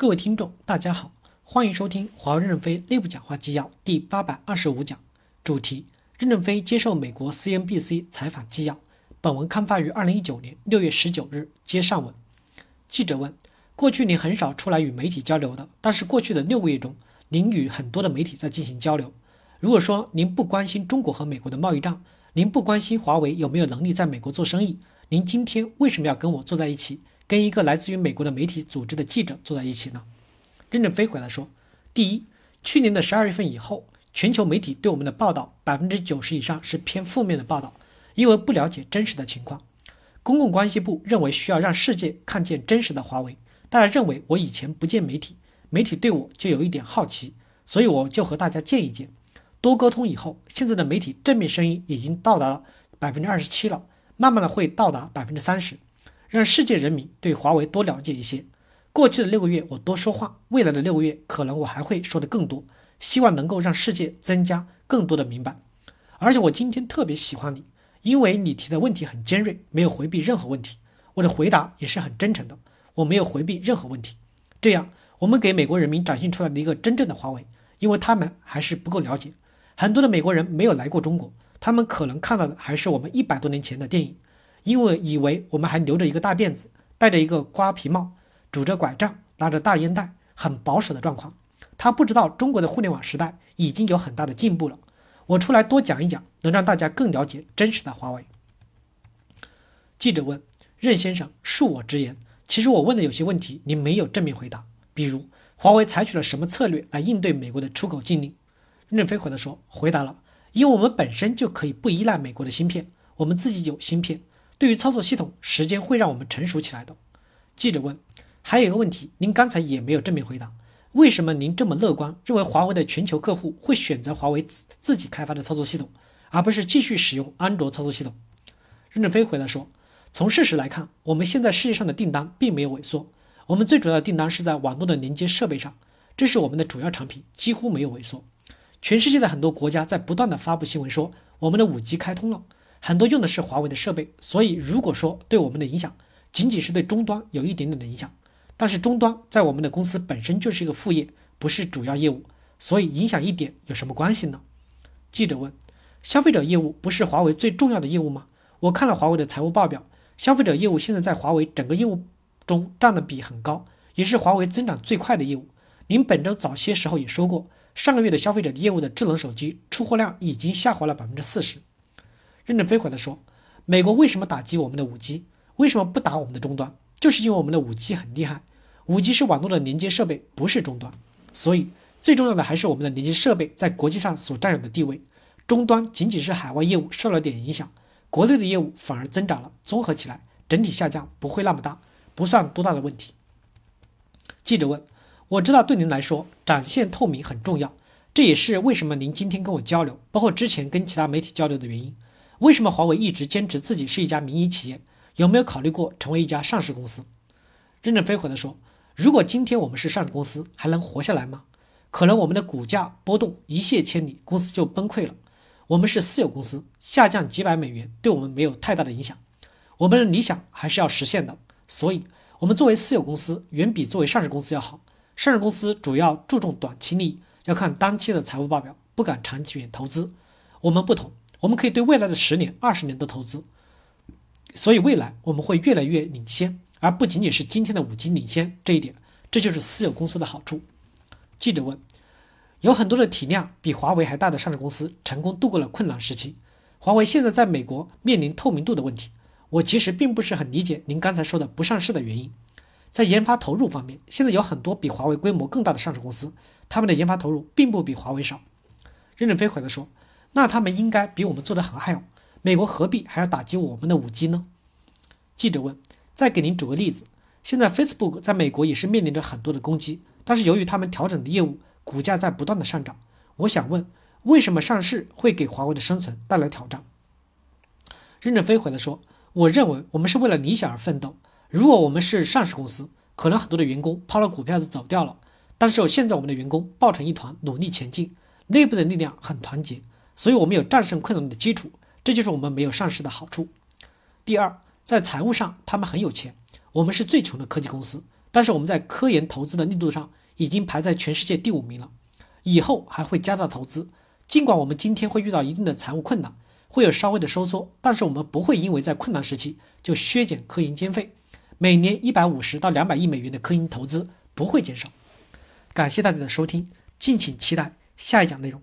各位听众，大家好，欢迎收听华为任正非内部讲话纪要第八百二十五讲，主题：任正非接受美国 CNBC 采访纪要。本文刊发于二零一九年六月十九日。接上文，记者问：过去您很少出来与媒体交流的，但是过去的六个月中，您与很多的媒体在进行交流。如果说您不关心中国和美国的贸易战，您不关心华为有没有能力在美国做生意，您今天为什么要跟我坐在一起？跟一个来自于美国的媒体组织的记者坐在一起呢？任正非回答说：“第一，去年的十二月份以后，全球媒体对我们的报道百分之九十以上是偏负面的报道，因为不了解真实的情况。公共关系部认为需要让世界看见真实的华为。大家认为我以前不见媒体，媒体对我就有一点好奇，所以我就和大家见一见，多沟通以后，现在的媒体正面声音已经到达了百分之二十七了，慢慢的会到达百分之三十。”让世界人民对华为多了解一些。过去的六个月我多说话，未来的六个月可能我还会说的更多，希望能够让世界增加更多的明白。而且我今天特别喜欢你，因为你提的问题很尖锐，没有回避任何问题，我的回答也是很真诚的，我没有回避任何问题。这样我们给美国人民展现出来的一个真正的华为，因为他们还是不够了解，很多的美国人没有来过中国，他们可能看到的还是我们一百多年前的电影。因为以为我们还留着一个大辫子，戴着一个瓜皮帽，拄着拐杖，拿着大烟袋，很保守的状况。他不知道中国的互联网时代已经有很大的进步了。我出来多讲一讲，能让大家更了解真实的华为。记者问任先生：“恕我直言，其实我问的有些问题您没有正面回答，比如华为采取了什么策略来应对美国的出口禁令？”任正非回答说：“回答了，因为我们本身就可以不依赖美国的芯片，我们自己有芯片。”对于操作系统，时间会让我们成熟起来的。记者问：“还有一个问题，您刚才也没有正面回答，为什么您这么乐观，认为华为的全球客户会选择华为自自己开发的操作系统，而不是继续使用安卓操作系统？”任正非回答说：“从事实来看，我们现在世界上的订单并没有萎缩，我们最主要的订单是在网络的连接设备上，这是我们的主要产品，几乎没有萎缩。全世界的很多国家在不断的发布新闻说，我们的五 G 开通了。”很多用的是华为的设备，所以如果说对我们的影响仅仅是对终端有一点点的影响，但是终端在我们的公司本身就是一个副业，不是主要业务，所以影响一点有什么关系呢？记者问：消费者业务不是华为最重要的业务吗？我看了华为的财务报表，消费者业务现在在华为整个业务中占的比很高，也是华为增长最快的业务。您本周早些时候也说过，上个月的消费者业务的智能手机出货量已经下滑了百分之四十。任正非回答说：“美国为什么打击我们的五 G？为什么不打我们的终端？就是因为我们的五 G 很厉害。五 G 是网络的连接设备，不是终端。所以最重要的还是我们的连接设备在国际上所占有的地位。终端仅仅是海外业务受了点影响，国内的业务反而增长了。综合起来，整体下降不会那么大，不算多大的问题。”记者问：“我知道对您来说展现透明很重要，这也是为什么您今天跟我交流，包括之前跟其他媒体交流的原因。”为什么华为一直坚持自己是一家民营企业？有没有考虑过成为一家上市公司？任正非回答说：“如果今天我们是上市公司，还能活下来吗？可能我们的股价波动一泻千里，公司就崩溃了。我们是私有公司，下降几百美元对我们没有太大的影响。我们的理想还是要实现的，所以，我们作为私有公司远比作为上市公司要好。上市公司主要注重短期利益，要看当期的财务报表，不敢长远投资。我们不同。”我们可以对未来的十年、二十年都投资，所以未来我们会越来越领先，而不仅仅是今天的五 G 领先这一点，这就是私有公司的好处。记者问：有很多的体量比华为还大的上市公司成功度过了困难时期，华为现在在美国面临透明度的问题。我其实并不是很理解您刚才说的不上市的原因。在研发投入方面，现在有很多比华为规模更大的上市公司，他们的研发投入并不比华为少。任正非回答说。那他们应该比我们做的很好，美国何必还要打击我们的五 G 呢？记者问。再给您举个例子，现在 Facebook 在美国也是面临着很多的攻击，但是由于他们调整的业务，股价在不断的上涨。我想问，为什么上市会给华为的生存带来挑战？任正非回答说：“我认为我们是为了理想而奋斗。如果我们是上市公司，可能很多的员工抛了股票就走掉了，但是现在我们的员工抱成一团，努力前进，内部的力量很团结。”所以，我们有战胜困难的基础，这就是我们没有上市的好处。第二，在财务上，他们很有钱，我们是最穷的科技公司，但是我们在科研投资的力度上已经排在全世界第五名了，以后还会加大投资。尽管我们今天会遇到一定的财务困难，会有稍微的收缩，但是我们不会因为在困难时期就削减科研经费。每年一百五十到两百亿美元的科研投资不会减少。感谢大家的收听，敬请期待下一讲内容。